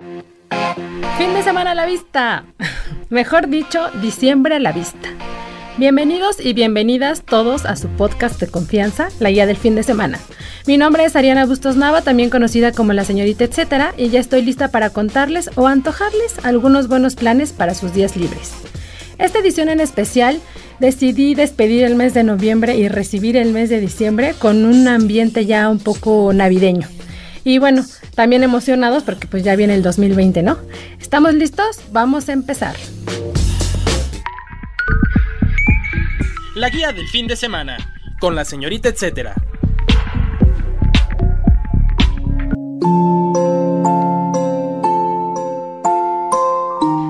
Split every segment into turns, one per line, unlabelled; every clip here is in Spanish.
Fin de semana a la vista. Mejor dicho, diciembre a la vista. Bienvenidos y bienvenidas todos a su podcast de confianza, La Guía del Fin de Semana. Mi nombre es Ariana Bustos Nava, también conocida como la señorita etcétera, y ya estoy lista para contarles o antojarles algunos buenos planes para sus días libres. Esta edición en especial decidí despedir el mes de noviembre y recibir el mes de diciembre con un ambiente ya un poco navideño. Y bueno, también emocionados porque pues ya viene el 2020, ¿no? ¿Estamos listos? Vamos a empezar.
La guía del fin de semana, con la señorita etcétera.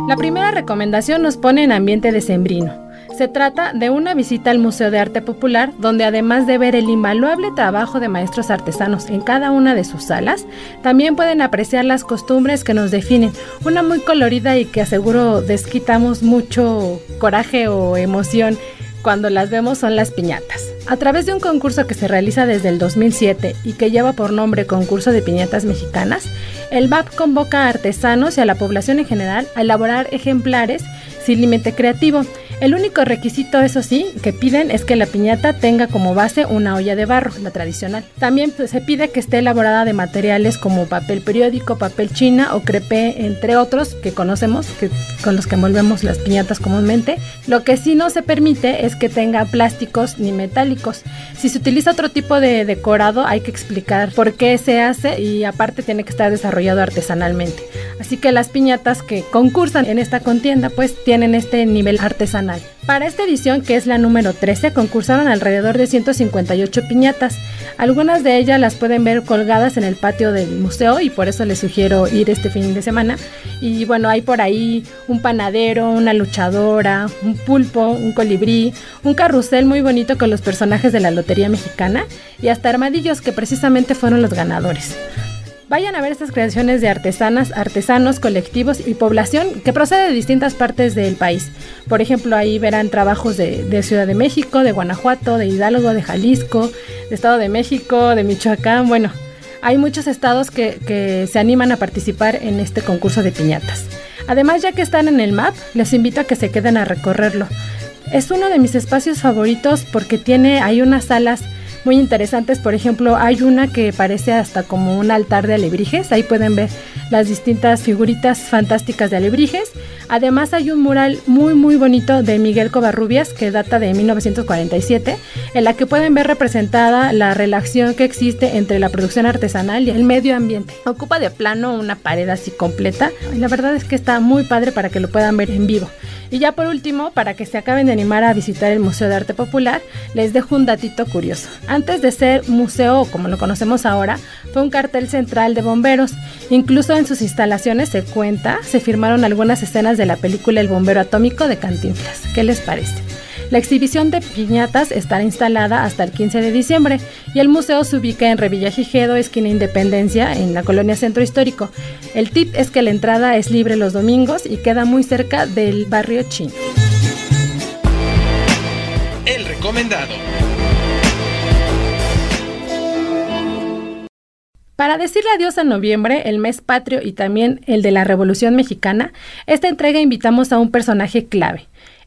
La primera recomendación nos pone en ambiente decembrino. Se trata de una visita al Museo de Arte Popular, donde además de ver el invaluable trabajo de maestros artesanos en cada una de sus salas, también pueden apreciar las costumbres que nos definen. Una muy colorida y que aseguro desquitamos mucho coraje o emoción cuando las vemos son las piñatas. A través de un concurso que se realiza desde el 2007 y que lleva por nombre Concurso de Piñatas Mexicanas, el BAP convoca a artesanos y a la población en general a elaborar ejemplares sin límite creativo el único requisito, eso sí, que piden es que la piñata tenga como base una olla de barro, la tradicional. También pues, se pide que esté elaborada de materiales como papel periódico, papel china o crepé, entre otros que conocemos, que, con los que envolvemos las piñatas comúnmente. Lo que sí no se permite es que tenga plásticos ni metálicos. Si se utiliza otro tipo de decorado, hay que explicar por qué se hace y aparte tiene que estar desarrollado artesanalmente. Así que las piñatas que concursan en esta contienda pues tienen este nivel artesanal para esta edición, que es la número 13, concursaron alrededor de 158 piñatas. Algunas de ellas las pueden ver colgadas en el patio del museo y por eso les sugiero ir este fin de semana. Y bueno, hay por ahí un panadero, una luchadora, un pulpo, un colibrí, un carrusel muy bonito con los personajes de la Lotería Mexicana y hasta armadillos que precisamente fueron los ganadores. Vayan a ver estas creaciones de artesanas, artesanos, colectivos y población que procede de distintas partes del país. Por ejemplo, ahí verán trabajos de, Ciudad de México, de Guanajuato, de Hidalgo, de Jalisco, de Estado de México, de Michoacán. Bueno, hay muchos estados que, que se animan a participar en este concurso de piñatas. Además, ya que están en el map, les invito a que se queden a recorrerlo. Es uno de mis espacios favoritos porque tiene, hay unas salas muy interesantes. Por ejemplo, hay una que parece hasta como un altar de alebrijes. Ahí pueden ver las distintas figuritas fantásticas de alebrijes. Además hay un mural muy muy bonito de Miguel Covarrubias que data de 1947, en la que pueden ver representada la relación que existe entre la producción artesanal y el medio ambiente. Ocupa de plano una pared así completa y la verdad es que está muy padre para que lo puedan ver en vivo. Y ya por último, para que se acaben de animar a visitar el Museo de Arte Popular, les dejo un datito curioso. Antes de ser museo, como lo conocemos ahora, fue un cartel central de bomberos. Incluso en sus instalaciones se cuenta, se firmaron algunas escenas de la película El bombero atómico de Cantinflas. ¿Qué les parece? La exhibición de piñatas estará instalada hasta el 15 de diciembre y el museo se ubica en Revillagigedo, esquina Independencia, en la colonia Centro Histórico. El tip es que la entrada es libre los domingos y queda muy cerca del barrio chino.
El recomendado.
Para decirle adiós a noviembre, el mes patrio y también el de la Revolución Mexicana, esta entrega invitamos a un personaje clave,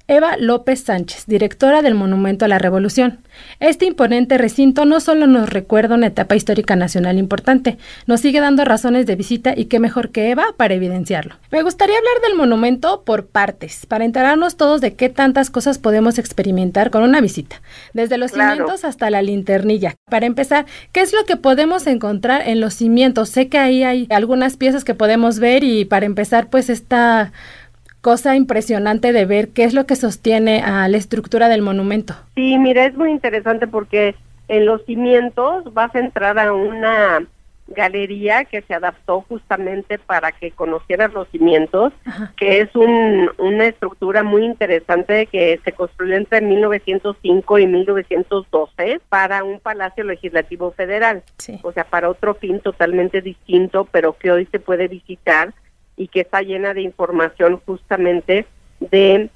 Eva López Sánchez, directora del Monumento a la Revolución. Este imponente recinto no solo nos recuerda una etapa histórica nacional importante, nos sigue dando razones de visita y qué mejor que Eva para evidenciarlo. Me gustaría hablar del monumento por partes, para enterarnos todos de qué tantas cosas podemos experimentar con una visita, desde los cimientos hasta la linternilla. Para empezar, ¿qué es lo que podemos encontrar en los cimientos? Sé que ahí hay algunas piezas que podemos ver y para empezar, pues esta cosa impresionante de ver qué es lo que sostiene a la estructura del monumento.
Sí, mira, es muy interesante porque en los cimientos vas a entrar a una galería que se adaptó justamente para que conocieras los cimientos, que es un, una estructura muy interesante que se construyó entre 1905 y 1912 para un palacio legislativo federal, o sea, para otro fin totalmente distinto, pero que hoy se puede visitar y que está llena de información justamente de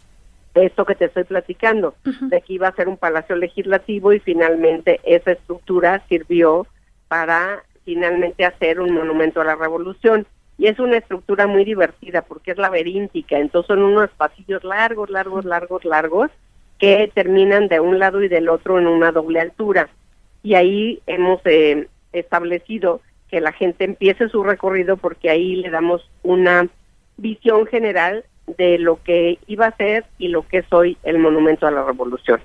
esto que te estoy platicando, de que iba a ser un palacio legislativo y finalmente esa estructura sirvió para finalmente hacer un monumento a la revolución. Y es una estructura muy divertida porque es laberíntica, entonces son unos pasillos largos, largos, largos, largos, que terminan de un lado y del otro en una doble altura. Y ahí hemos eh, establecido que la gente empiece su recorrido porque ahí le damos una visión general de lo que iba a ser y lo que es hoy el monumento a la revolución.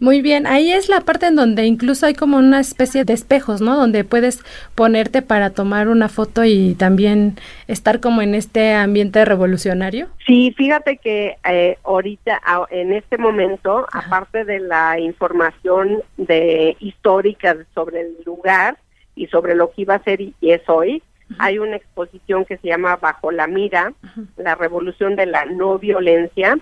Muy bien, ahí es la parte en donde incluso hay como una especie de espejos, ¿no? Donde puedes ponerte para tomar una foto y también estar como en este ambiente revolucionario.
Sí, fíjate que eh, ahorita, en este momento, aparte de la información de histórica sobre el lugar y sobre lo que iba a ser y es hoy, hay una exposición que se llama Bajo la Mira, la revolución de la no violencia,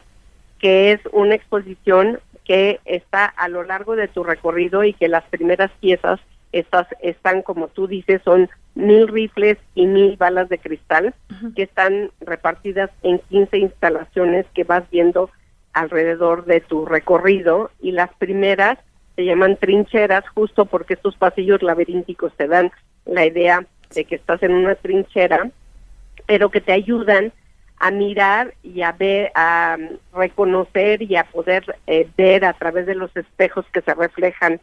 que es una exposición que está a lo largo de tu recorrido y que las primeras piezas estas están, como tú dices, son mil rifles y mil balas de cristal que están repartidas en 15 instalaciones que vas viendo alrededor de tu recorrido. Y las primeras se llaman trincheras justo porque estos pasillos laberínticos te dan la idea de que estás en una trinchera, pero que te ayudan a mirar y a ver, a reconocer y a poder eh, ver a través de los espejos que se reflejan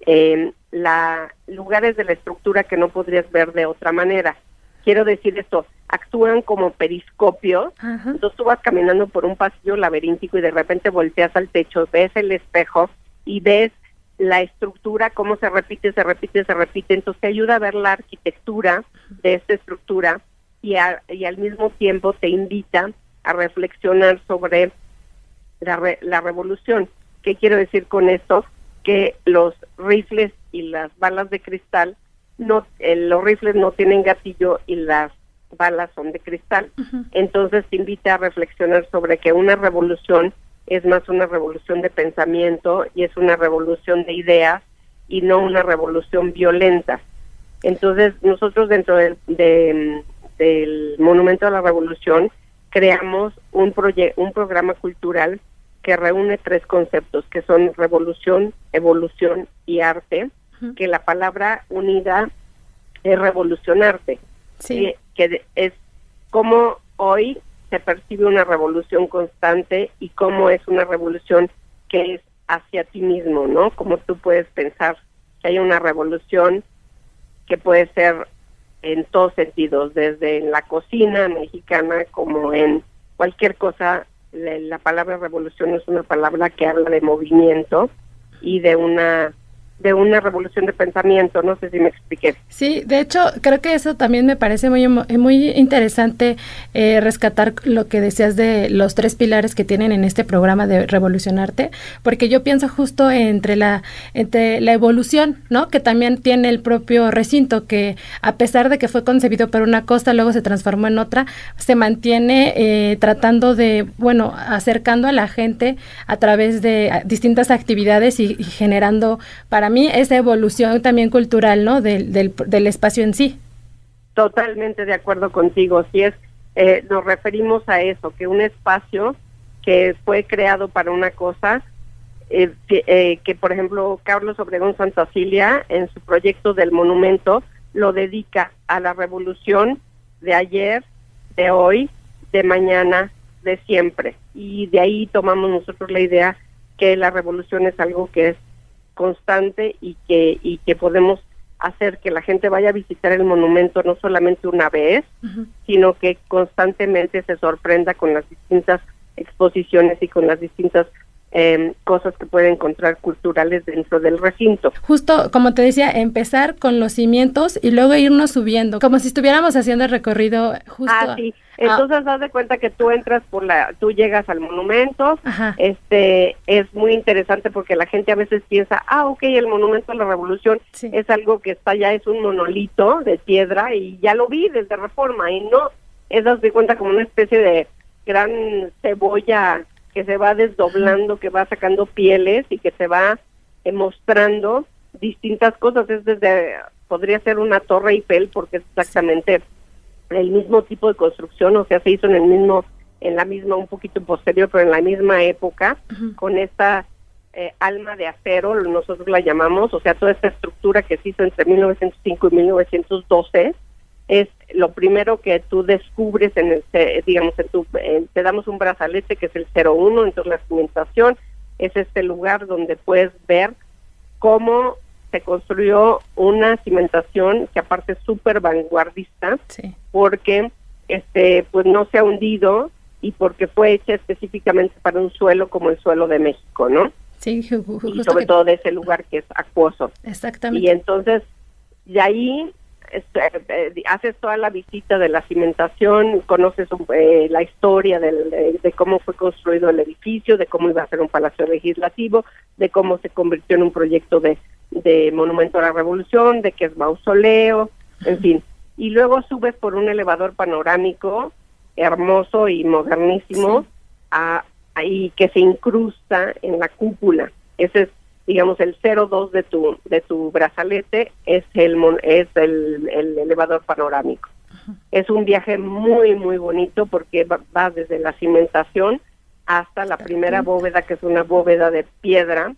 en la lugares de la estructura que no podrías ver de otra manera. Quiero decir esto, actúan como periscopios, entonces tú vas caminando por un pasillo laberíntico y de repente volteas al techo, ves el espejo y ves la estructura, cómo se repite, se repite, se repite, entonces te ayuda a ver la arquitectura de esta estructura y, al mismo tiempo te invita a reflexionar sobre la, la revolución. ¿Qué quiero decir con esto? Que los rifles y las balas de cristal, no, eh, los rifles no tienen gatillo y las balas son de cristal. Entonces te invita a reflexionar sobre que una revolución es más una revolución de pensamiento y es una revolución de ideas y no una revolución violenta. Entonces nosotros dentro de, del Monumento a la Revolución, creamos un, un programa cultural que reúne tres conceptos, que son revolución, evolución y arte, que la palabra unida es revolucionarte, sí. que es como hoy se percibe una revolución constante y cómo es una revolución que es hacia ti mismo, ¿no? Como tú puedes pensar que hay una revolución que puede ser en todos sentidos, desde en la cocina mexicana como en cualquier cosa. La, palabra revolución es una palabra que habla de movimiento y de una de una revolución de pensamiento, no sé si me expliqué.
Sí, de hecho, creo que eso también me parece muy, muy interesante eh, rescatar lo que decías de los tres pilares que tienen en este programa de Revolucionarte, porque yo pienso justo entre la, entre la evolución, ¿no? Que también tiene el propio recinto, que a pesar de que fue concebido por una costa, luego se transformó en otra, se mantiene eh, tratando de, bueno, acercando a la gente a través de distintas actividades y generando para para mí esa evolución también cultural, ¿no? Del, del, espacio en sí.
Totalmente de acuerdo contigo. Si es, eh, nos referimos a eso, que un espacio que fue creado para una cosa, eh, eh, que por ejemplo Carlos Obregón Cilia en su proyecto del monumento lo dedica a la revolución de ayer, de hoy, de mañana, de siempre. Y de ahí tomamos nosotros la idea que la revolución es algo que es constante y que, y que podemos hacer que la gente vaya a visitar el monumento no solamente una vez, sino que constantemente se sorprenda con las distintas exposiciones y con las distintas em, cosas que puede encontrar culturales dentro del recinto.
Justo como te decía, empezar con los cimientos y luego irnos subiendo, como si estuviéramos haciendo el recorrido justo.
Ah, sí. Entonces, haz de cuenta que tú entras por la, tú llegas al monumento, este, es muy interesante porque la gente a veces piensa, ah, ok, el monumento a la revolución es algo que está ya, es un monolito de piedra y ya lo vi desde Reforma y no, es haz de cuenta como una especie de gran cebolla que se va desdoblando, que va sacando pieles y que se va eh, mostrando distintas cosas, es desde, podría ser una torre Eiffel porque es exactamente el mismo tipo de construcción, o sea, se hizo en el mismo, en la misma, un poquito posterior, pero en la misma época, con esta eh, alma de acero, nosotros la llamamos, o sea, toda esta estructura que se hizo entre 1905 y 1912, es lo primero que tú descubres en el, digamos, en tu, te damos un brazalete que es el 01, entonces la cimentación es este lugar donde puedes ver cómo se construyó una cimentación que aparte es súper vanguardista, porque este pues no se ha hundido y porque fue hecha específicamente para un suelo como el suelo de México, ¿no?
Sí,
y sobre todo de ese lugar que es acuoso.
Exactamente.
Y entonces, de ahí este, eh, haces toda la visita de la cimentación, conoces eh, la historia de, de, cómo fue construido el edificio, de cómo iba a ser un palacio legislativo, de cómo se convirtió en un proyecto de de Monumento a la Revolución, de que es mausoleo, en fin. Y luego subes por un elevador panorámico hermoso y modernísimo a, ahí que se incrusta en la cúpula. Ese es, digamos, el 02 de tu de tu brazalete es el es el, elevador panorámico. Es un viaje muy muy bonito porque va, desde la cimentación hasta la primera bóveda que es una bóveda de piedra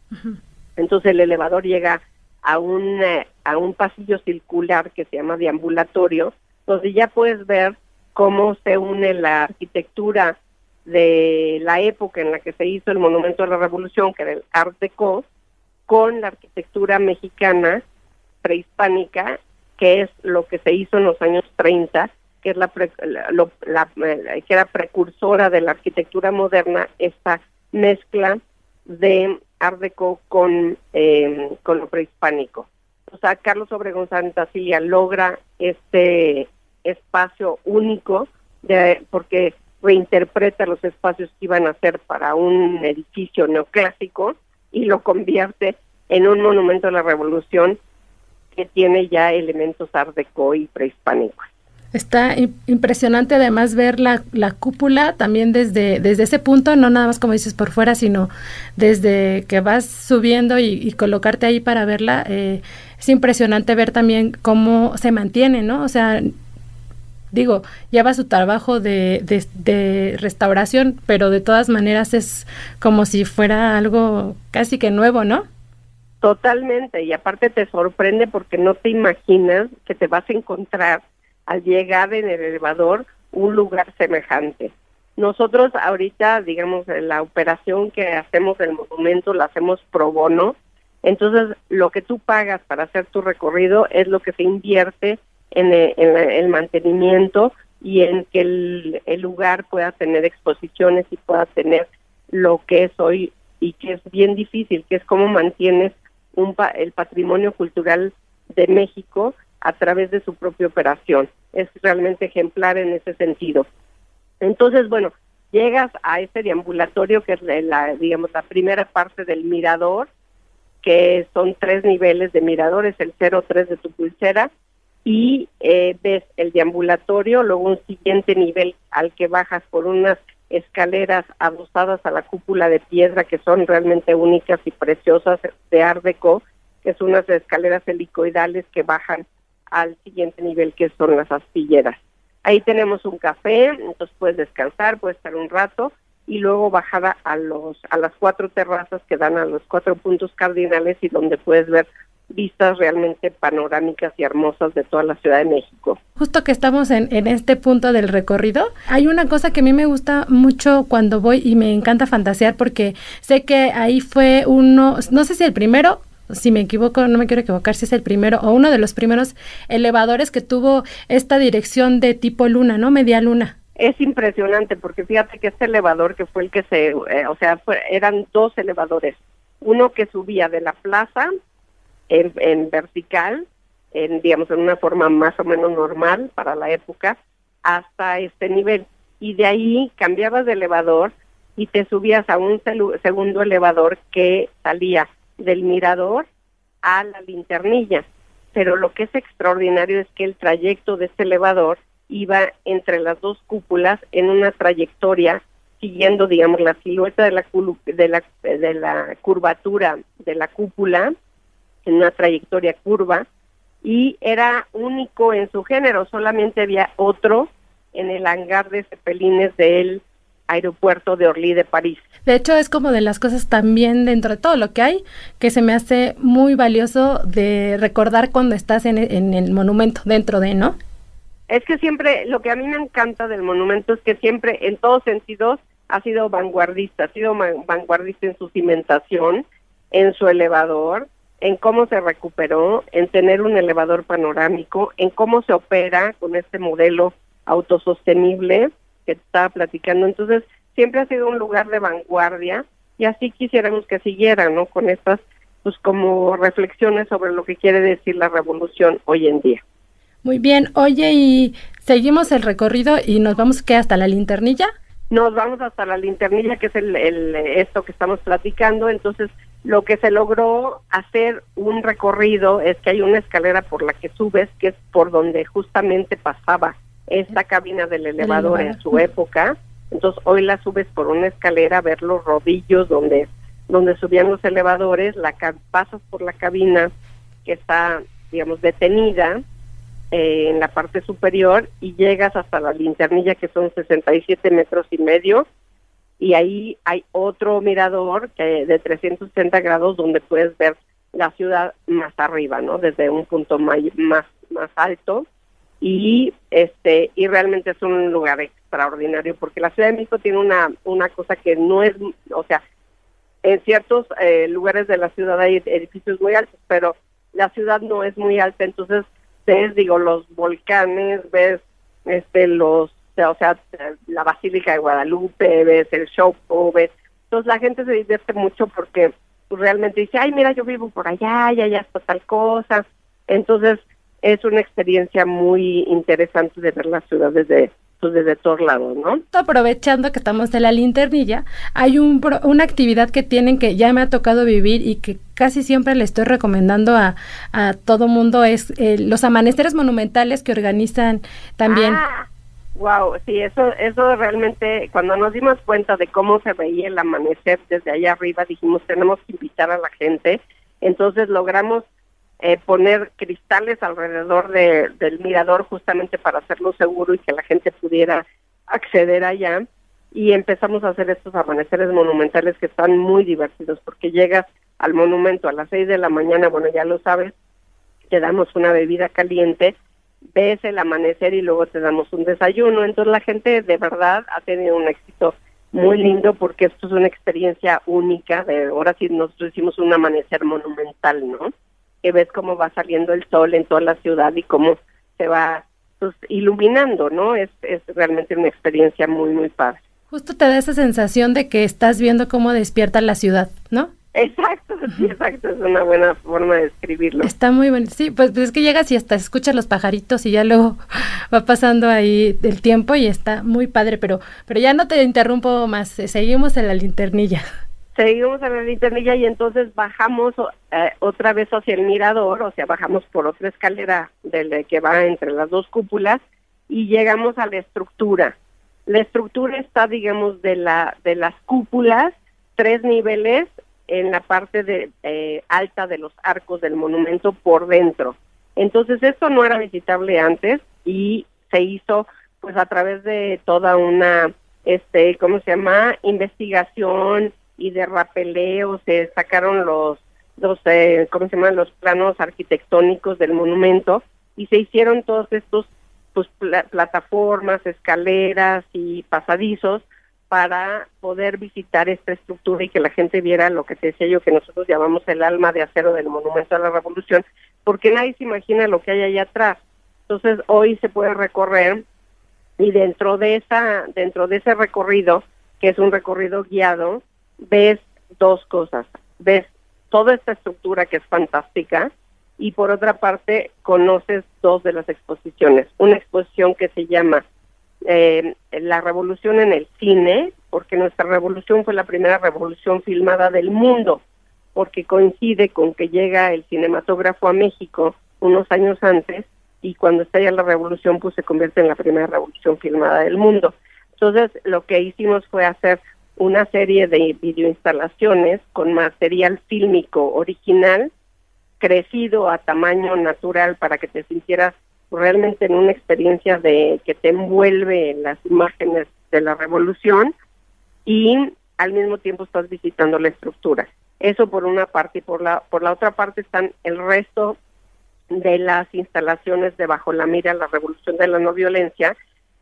entonces el elevador llega a un, eh, a un pasillo circular que se llama deambulatorio, donde ya puedes ver cómo se une la arquitectura de la época en la que se hizo el Monumento a la Revolución, que era el Art Deco, con la arquitectura mexicana prehispánica, que es lo que se hizo en los años 30, que es la, la, eh, que era precursora de la arquitectura moderna, esta mezcla de Ardeco con, eh, con lo prehispánico. O sea, Carlos Obregón Santa Cilia logra este espacio único de, porque reinterpreta los espacios que iban a ser para un edificio neoclásico y lo convierte en un monumento a la revolución que tiene ya elementos art y prehispánicos.
Está impresionante además ver la, la, cúpula también desde, desde ese punto, no nada más como dices por fuera, sino desde que vas subiendo y, colocarte ahí para verla. Eh, es impresionante ver también cómo se mantiene, ¿no? O sea, digo, lleva su trabajo de, de, de, restauración, pero de todas maneras es como si fuera algo casi que nuevo, ¿no?
Totalmente, y aparte te sorprende porque no te imaginas que te vas a encontrar al llegar en el elevador un lugar semejante. Nosotros ahorita, digamos, la operación que hacemos del monumento la hacemos pro bono, entonces lo que tú pagas para hacer tu recorrido es lo que se invierte en el, mantenimiento y en que el, el, lugar pueda tener exposiciones y pueda tener lo que es hoy y que es bien difícil, que es cómo mantienes un, el patrimonio cultural de México a través de su propia operación. Es realmente ejemplar en ese sentido. Entonces, bueno, llegas a ese deambulatorio que es la, digamos, la primera parte del mirador, que son tres niveles de mirador, es el 03 de tu pulsera, y eh, ves el deambulatorio, luego un siguiente nivel al que bajas por unas escaleras adosadas a la cúpula de piedra que son realmente únicas y preciosas de Art Deco, que son unas escaleras helicoidales que bajan al siguiente nivel que son las aspilleras. Ahí tenemos un café, entonces puedes descansar, puedes estar un rato y luego bajar a los a las cuatro terrazas que dan a los cuatro puntos cardinales y donde puedes ver vistas realmente panorámicas y hermosas de toda la Ciudad de México.
Justo que estamos en, en este punto del recorrido, hay una cosa que a mí me gusta mucho cuando voy y me encanta fantasear porque sé que ahí fue uno, no sé si el primero si me equivoco, no me quiero equivocar si es el primero o uno de los primeros elevadores que tuvo esta dirección de tipo luna, ¿no? Media luna.
es impresionante porque fíjate que este elevador que fue el que se, eh, o sea, eran dos elevadores, uno que subía de la plaza en, en vertical, en digamos en una forma más o menos normal para la época, hasta este nivel y de ahí cambiabas de elevador y te subías a un segundo elevador que salía del mirador a la linternilla. Pero lo que es extraordinario es que el trayecto de este elevador iba entre las dos cúpulas en una trayectoria siguiendo, digamos, la silueta de la, de la, de la curvatura de la cúpula, en una trayectoria curva, y era único en su género, solamente había otro en el hangar de cepelines del aeropuerto de Orly de París.
De hecho, es como de las cosas también dentro de todo lo que hay, que se me hace muy valioso de recordar cuando estás en, el monumento, dentro de, ¿no?
Es que siempre, lo que a mí me encanta del monumento es que siempre, en todos sentidos, ha sido vanguardista, ha sido vanguardista en su cimentación, en su elevador, en cómo se recuperó, en tener un elevador panorámico, en cómo se opera con este modelo autosostenible que estaba platicando. Entonces, siempre ha sido un lugar de vanguardia y así quisiéramos que siguiera, ¿no? Con estas, pues como reflexiones sobre lo que quiere decir la revolución hoy en día.
Muy bien, oye, y seguimos el recorrido y nos vamos que hasta la linternilla.
Nos vamos hasta la linternilla, que es el, el, esto que estamos platicando. Entonces, lo que se logró hacer un recorrido es que hay una escalera por la que subes, que es por donde justamente pasaba esta cabina del elevador, en su época. Entonces hoy la subes por una escalera a ver los rodillos donde donde subían los elevadores, la pasas por la cabina que está, digamos, detenida eh, en la parte superior y llegas hasta la linternilla que son 67 metros y medio y ahí hay otro mirador que de 360 grados donde puedes ver la ciudad más arriba, ¿no? Desde un punto más, más alto y este y realmente es un lugar extraordinario porque la Ciudad de México tiene una una cosa que no es, o sea, en ciertos eh, lugares de la ciudad hay edificios muy altos, pero la ciudad no es muy alta, entonces ves, digo, los volcanes, ves este los o sea, la Basílica de Guadalupe, ves el Chopo, ves, entonces la gente se divierte mucho porque realmente dice, ay, mira, yo vivo por allá, y allá está tal cosa, entonces es una experiencia muy interesante de ver la ciudad desde pues desde todos lados, ¿no?
Aprovechando que estamos en la linternilla, hay un una actividad que tienen que ya me ha tocado vivir y que casi siempre le estoy recomendando a, a todo mundo es eh, los amaneceres monumentales que organizan también.
Ah, wow, sí, eso, eso realmente, cuando nos dimos cuenta de cómo se veía el amanecer desde allá arriba, dijimos tenemos que invitar a la gente, entonces logramos eh, poner cristales alrededor de, del mirador justamente para hacerlo seguro y que la gente pudiera acceder allá y empezamos a hacer estos amaneceres monumentales que están muy divertidos porque llegas al monumento a las seis de la mañana, bueno ya lo sabes, te damos una bebida caliente, ves el amanecer y luego te damos un desayuno, entonces la gente de verdad ha tenido un éxito muy lindo porque esto es una experiencia única, de ahora sí nosotros hicimos un amanecer monumental, ¿no? Que ves cómo va saliendo el sol en toda la ciudad y cómo se va pues, iluminando, ¿no? Es, es realmente una experiencia muy, muy padre.
Justo te da esa sensación de que estás viendo cómo despierta la ciudad, ¿no?
Exacto, sí, exacto, es una buena forma de describirlo.
Está muy bueno, sí, pues, pues, es que llegas y hasta escuchas los pajaritos y ya luego va pasando ahí el tiempo y está muy padre, pero, pero ya no te interrumpo más, seguimos en la linternilla
seguimos en la linternilla y entonces bajamos eh, otra vez hacia el mirador, o sea, bajamos por otra escalera de que va entre las dos cúpulas y llegamos a la estructura. La estructura está, digamos, de la de las cúpulas, tres niveles en la parte de eh, alta de los arcos del monumento por dentro. Entonces esto no era visitable antes y se hizo pues a través de toda una este, ¿cómo se llama? investigación y de rapeleo se sacaron los, los eh, ¿cómo se llaman? Los planos arquitectónicos del monumento y se hicieron todos estos pues plataformas, escaleras y pasadizos para poder visitar esta estructura y que la gente viera lo que te decía yo que nosotros llamamos el alma de acero del monumento a la revolución, porque nadie se imagina lo que hay allá atrás. Entonces hoy se puede recorrer Y dentro de esa, dentro de ese recorrido, que es un recorrido guiado, ves dos cosas. Ves toda esta estructura que es fantástica y por otra parte conoces dos de las exposiciones. Una exposición que se llama eh, La Revolución en el Cine, porque nuestra revolución fue la primera revolución filmada del mundo, porque coincide con que llega el cinematógrafo a México unos años antes y cuando estalla la revolución pues se convierte en la primera revolución filmada del mundo. Entonces lo que hicimos fue hacer una serie de videoinstalaciones con material fílmico original crecido a tamaño natural para que te sintieras realmente en una experiencia de que te envuelve las imágenes de la revolución y al mismo tiempo estás visitando la estructura. Eso por una parte y por la por la otra parte están el resto de las instalaciones de bajo la mira la revolución de la no violencia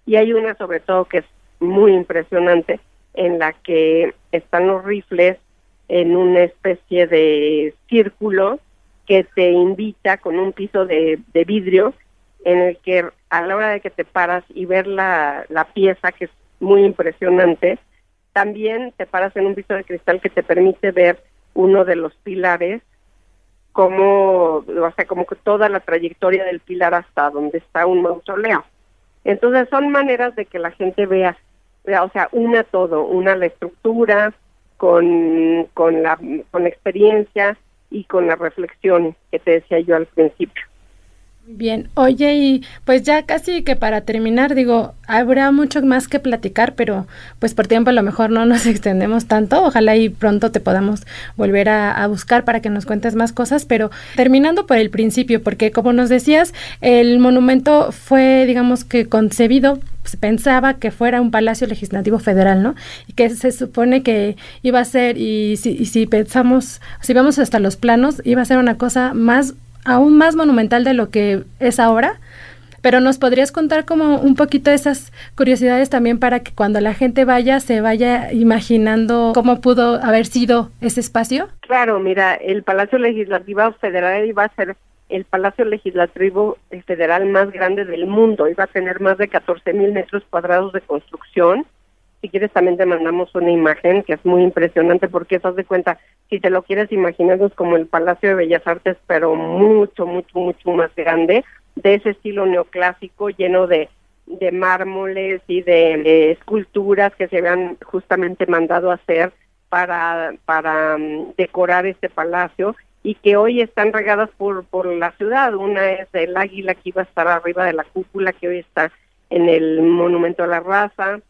y hay una sobre todo que es muy impresionante en la que están los rifles en una especie de círculo que te invita con un piso de, vidrio en el que a la hora de que te paras y ver la, la pieza que es muy impresionante, también te paras en un piso de cristal que te permite ver uno de los pilares como, o sea, como toda la trayectoria del pilar hasta donde está un mausoleo. Entonces son maneras de que la gente vea, o sea, una todo, una la estructura con, con la con experiencia y con la reflexión que te decía yo al principio.
Bien, oye, y pues ya casi que para terminar, digo, habrá mucho más que platicar, pero pues por tiempo a lo mejor no nos extendemos tanto. Ojalá y pronto te podamos volver a, buscar para que nos cuentes más cosas, pero terminando por el principio, porque como nos decías, el monumento fue, digamos que concebido se pensaba que fuera un palacio legislativo federal, ¿no? Y que se supone que iba a ser, y si, y si pensamos, si vamos hasta los planos, iba a ser una cosa más aún más monumental de lo que es ahora. Pero nos podrías contar como un poquito esas curiosidades también para que cuando la gente vaya se vaya imaginando cómo pudo haber sido ese espacio.
Claro, mira, el Palacio Legislativo Federal iba a ser el Palacio Legislativo Federal más grande del mundo, iba a tener más de 14 mil metros cuadrados de construcción. Si quieres también te mandamos una imagen que es muy impresionante porque estás de cuenta, si te lo quieres imaginar es como el Palacio de Bellas Artes, pero mucho, mucho, mucho más grande, de ese estilo neoclásico lleno de, de mármoles y de, esculturas que se habían justamente mandado a hacer para, para um, decorar este palacio y que hoy están regadas por, por la ciudad. Una es el águila que iba a estar arriba de la cúpula, que hoy está en el Monumento a la Raza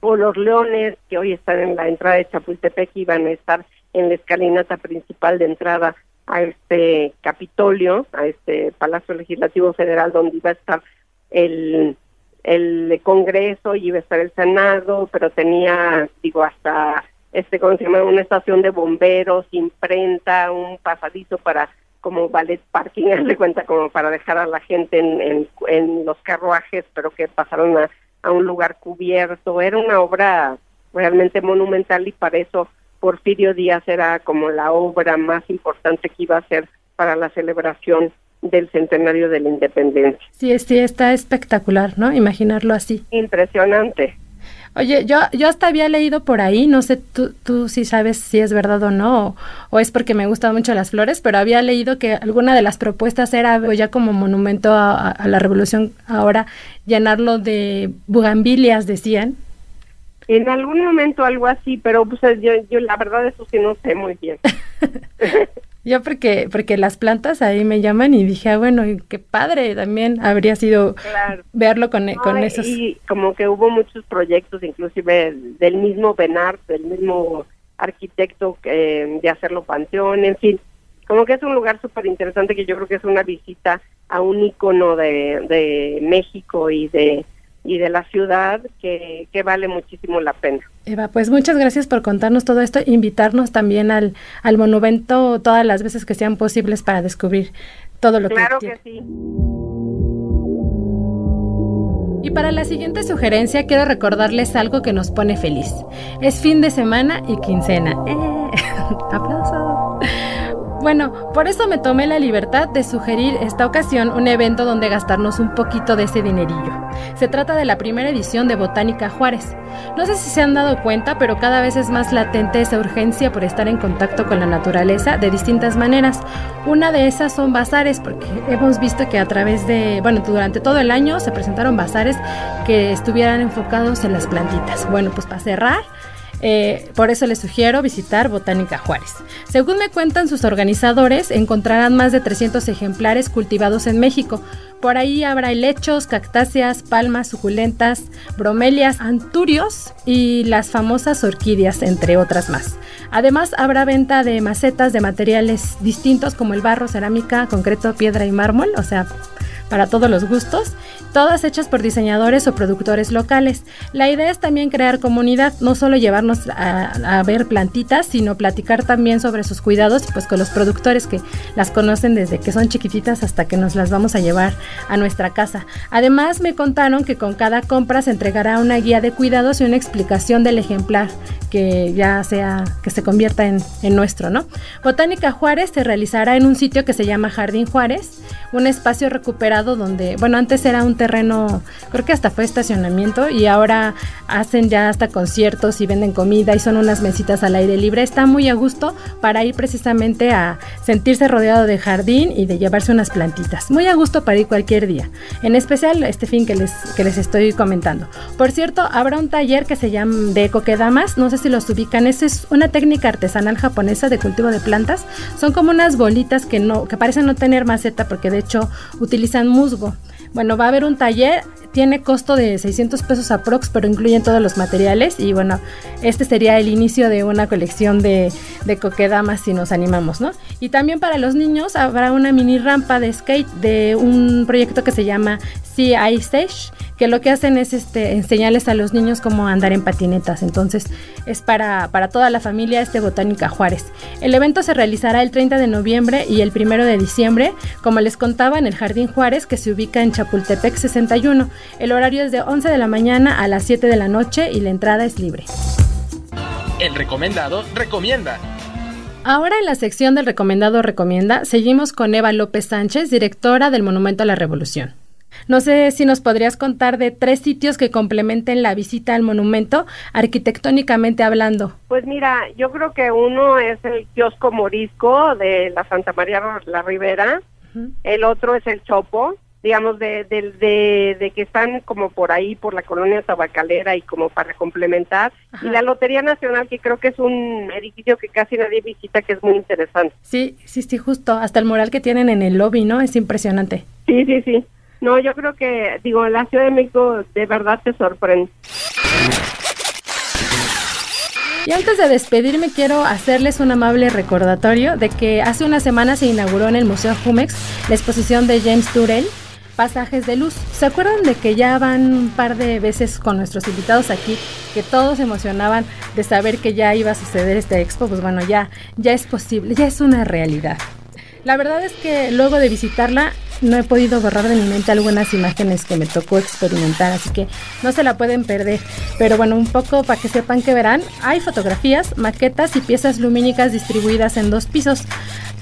o los leones que hoy están en la entrada de Chapultepec iban a estar en la escalinata principal de entrada a este Capitolio, a este Palacio Legislativo Federal donde iba a estar el el Congreso y iba a estar el Senado, pero tenía, digo, hasta este, ¿cómo se llama? Una estación de bomberos, imprenta, un pasadizo para como ballet parking, de cuenta como para dejar a la gente en, en, en los carruajes, pero que pasaron a a un lugar cubierto. Era una obra realmente monumental y para eso Porfirio Díaz era como la obra más importante que iba a ser para la celebración del centenario de la independencia.
Sí, sí, está espectacular, ¿no? Imaginarlo así.
Impresionante.
Oye, yo, yo hasta había leído por ahí, no sé tú, tú si sabes si es verdad o no, o, es porque me gustan mucho las flores, pero había leído que alguna de las propuestas era ya como monumento a, la revolución ahora llenarlo de bugambilias, decían.
En algún momento algo así, pero pues yo, yo la verdad eso sí no sé muy bien.
Yo porque, porque las plantas ahí me llaman y dije, ah, bueno, qué padre también habría sido verlo con, con esos.
Y como que hubo muchos proyectos, inclusive del mismo Benart, del mismo arquitecto de hacerlo panteón, en fin, como que es un lugar súper interesante que yo creo que es una visita a un icono de, de México y de y de la ciudad que, que, vale muchísimo la pena.
Eva, pues muchas gracias por contarnos todo esto, invitarnos también al, al monumento todas las veces que sean posibles para descubrir todo lo
que
Claro
que sí.
Y para la siguiente sugerencia quiero recordarles algo que nos pone feliz. Es fin de semana y quincena. ¡Eh! ¡Aplauso! Bueno, por eso me tomé la libertad de sugerir esta ocasión un evento donde gastarnos un poquito de ese dinerillo. Se trata de la primera edición de Botánica Juárez. No sé si se han dado cuenta, pero cada vez es más latente esa urgencia por estar en contacto con la naturaleza de distintas maneras. Una de esas son bazares, porque hemos visto que a través de, bueno, durante todo el año se presentaron bazares que estuvieran enfocados en las plantitas. Bueno, pues para cerrar, eh, por eso les sugiero visitar Botánica Juárez. Según me cuentan sus organizadores, encontrarán más de 300 ejemplares cultivados en México. Por ahí habrá helechos, cactáceas, palmas, suculentas, bromelias, anturios y las famosas orquídeas, entre otras más. Además, habrá venta de macetas de materiales distintos como el barro, cerámica, concreto, piedra y mármol, o sea, para todos los gustos, todas hechas por diseñadores o productores locales. La idea es también crear comunidad, no solo llevarnos a, ver plantitas, sino platicar también sobre sus cuidados pues con los productores que las conocen desde que son chiquititas hasta que nos las vamos a llevar a nuestra casa. Además me contaron que con cada compra se entregará una guía de cuidados y una explicación del ejemplar que ya sea que se convierta en, en nuestro, ¿no? Botánica Juárez se realizará en un sitio que se llama Jardín Juárez, un espacio recuperado donde, bueno, antes era un terreno, creo que hasta fue estacionamiento y ahora hacen ya hasta conciertos y venden comida y son unas mesitas al aire libre. Está muy a gusto para ir precisamente a sentirse rodeado de jardín y de llevarse unas plantitas. Muy a gusto para ir cualquier día, en especial este fin que les, que les estoy comentando. Por cierto, habrá un taller que se llama de coquedamas, no sé si los ubican, esa es una técnica artesanal japonesa de cultivo de plantas. Son como unas bolitas que no que parecen no tener maceta porque de hecho utilizan musgo. Bueno, va a haber un taller, tiene costo de 600 pesos aprox, pero incluyen todos los materiales y bueno, este sería el inicio de una colección de, de coquedamas si nos animamos, ¿no? Y también para los niños habrá una mini rampa de skate de un proyecto que se llama Sea Stage que lo que hacen es este, enseñarles a los niños cómo andar en patinetas. Entonces es para, para toda la familia este Botánica Juárez. El evento se realizará el 30 de noviembre y el 1 de diciembre, como les contaba, en el Jardín Juárez, que se ubica en Chapultepec 61. El horario es de 11 de la mañana a las 7 de la noche y la entrada es libre.
El recomendado recomienda.
Ahora en la sección del recomendado recomienda, seguimos con Eva López Sánchez, directora del Monumento a la Revolución. No sé si nos podrías contar de tres sitios que complementen la visita al monumento, arquitectónicamente hablando.
Pues mira, yo creo que uno es el kiosco morisco de la Santa María la Ribera, el otro es el Chopo, digamos, de, de, de, que están como por ahí, por la colonia tabacalera y como para complementar. Y la Lotería Nacional, que creo que es un edificio que casi nadie visita, que es muy interesante.
Sí, sí, sí, justo. Hasta el mural que tienen en el lobby, ¿no? Es impresionante.
Sí, sí, sí. No, yo creo que, digo, la Ciudad de México de verdad te sorprende.
Y antes de despedirme quiero hacerles un amable recordatorio de que hace una semana se inauguró en el Museo Jumex la exposición de James Turrell, Pasajes de Luz. ¿Se acuerdan de que ya van un par de veces con nuestros invitados aquí, que todos emocionaban de saber que ya iba a suceder este expo? Pues bueno, ya, ya es posible, ya es una realidad. La verdad es que luego de visitarla no he podido borrar de mi mente algunas imágenes que me tocó experimentar, así que no se la pueden perder. Pero bueno, un poco para que sepan que verán, hay fotografías, maquetas y piezas lumínicas distribuidas en dos pisos.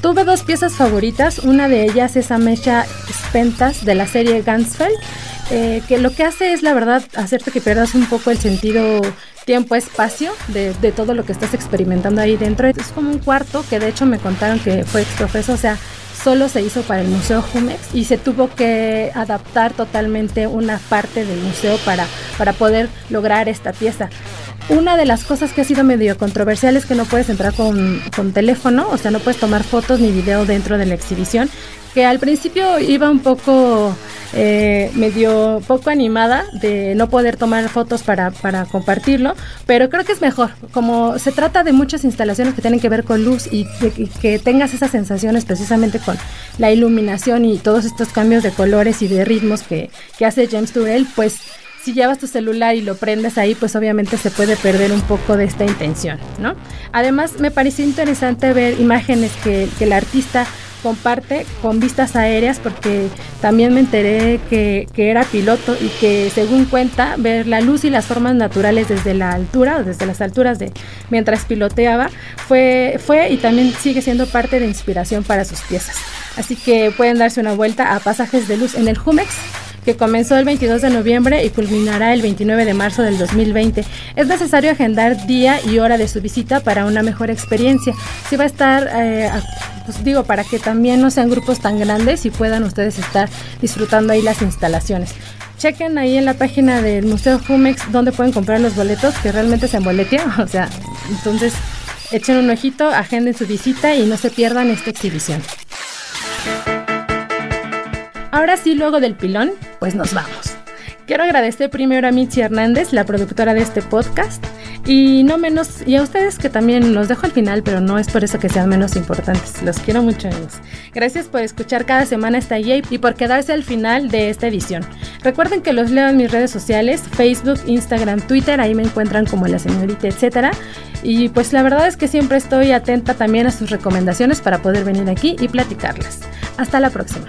Tuve dos piezas favoritas, una de ellas es Amecha Spentas de la serie Gansfeld, eh, que lo que hace es la verdad hacerte que pierdas un poco el sentido tiempo-espacio de, de, todo lo que estás experimentando ahí dentro. Es como un cuarto que de hecho me contaron que fue exprofeso, o sea, solo se hizo para el Museo Jumex y se tuvo que adaptar totalmente una parte del museo para, para poder lograr esta pieza. Una de las cosas que ha sido medio controversial es que no puedes entrar con, con teléfono, o sea, no puedes tomar fotos ni video dentro de la exhibición, que al principio iba un poco eh, medio poco animada de no poder tomar fotos para, para compartirlo, pero creo que es mejor, como se trata de muchas instalaciones que tienen que ver con luz y, que tengas esas sensaciones precisamente con la iluminación y todos estos cambios de colores y de ritmos que, que hace James Turrell, pues si llevas tu celular y lo prendes ahí, pues obviamente se puede perder un poco de esta intención, ¿no? Además, me pareció interesante ver imágenes que, que el artista comparte con vistas aéreas porque también me enteré que, era piloto y que según cuenta ver la luz y las formas naturales desde la altura, desde las alturas de mientras piloteaba, fue, fue y también sigue siendo parte de inspiración para sus piezas. Así que pueden darse una vuelta a Pasajes de Luz en el Jumex que comenzó el 22 de noviembre y culminará el 29 de marzo del 2020. Es necesario agendar día y hora de su visita para una mejor experiencia. Si va a estar, eh, pues digo, para que también no sean grupos tan grandes y puedan ustedes estar disfrutando ahí las instalaciones. Chequen ahí en la página del Museo Jumex donde pueden comprar los boletos, que realmente se emboletean. O sea, entonces echen un ojito, agenden su visita y no se pierdan esta exhibición. Ahora sí, luego del pilón, pues nos vamos. Quiero agradecer primero a Michi Hernández, la productora de este podcast, y no menos, y a ustedes que también los dejo al final, pero no es por eso que sean menos importantes. Los quiero mucho, amigos. Gracias por escuchar cada semana esta Yape y por quedarse al final de esta edición. Recuerden que los leo en mis redes sociales, Facebook, Instagram, Twitter, ahí me encuentran como la señorita, etcétera. Y pues la verdad es que siempre estoy atenta también a sus recomendaciones para poder venir aquí y platicarlas. Hasta la próxima.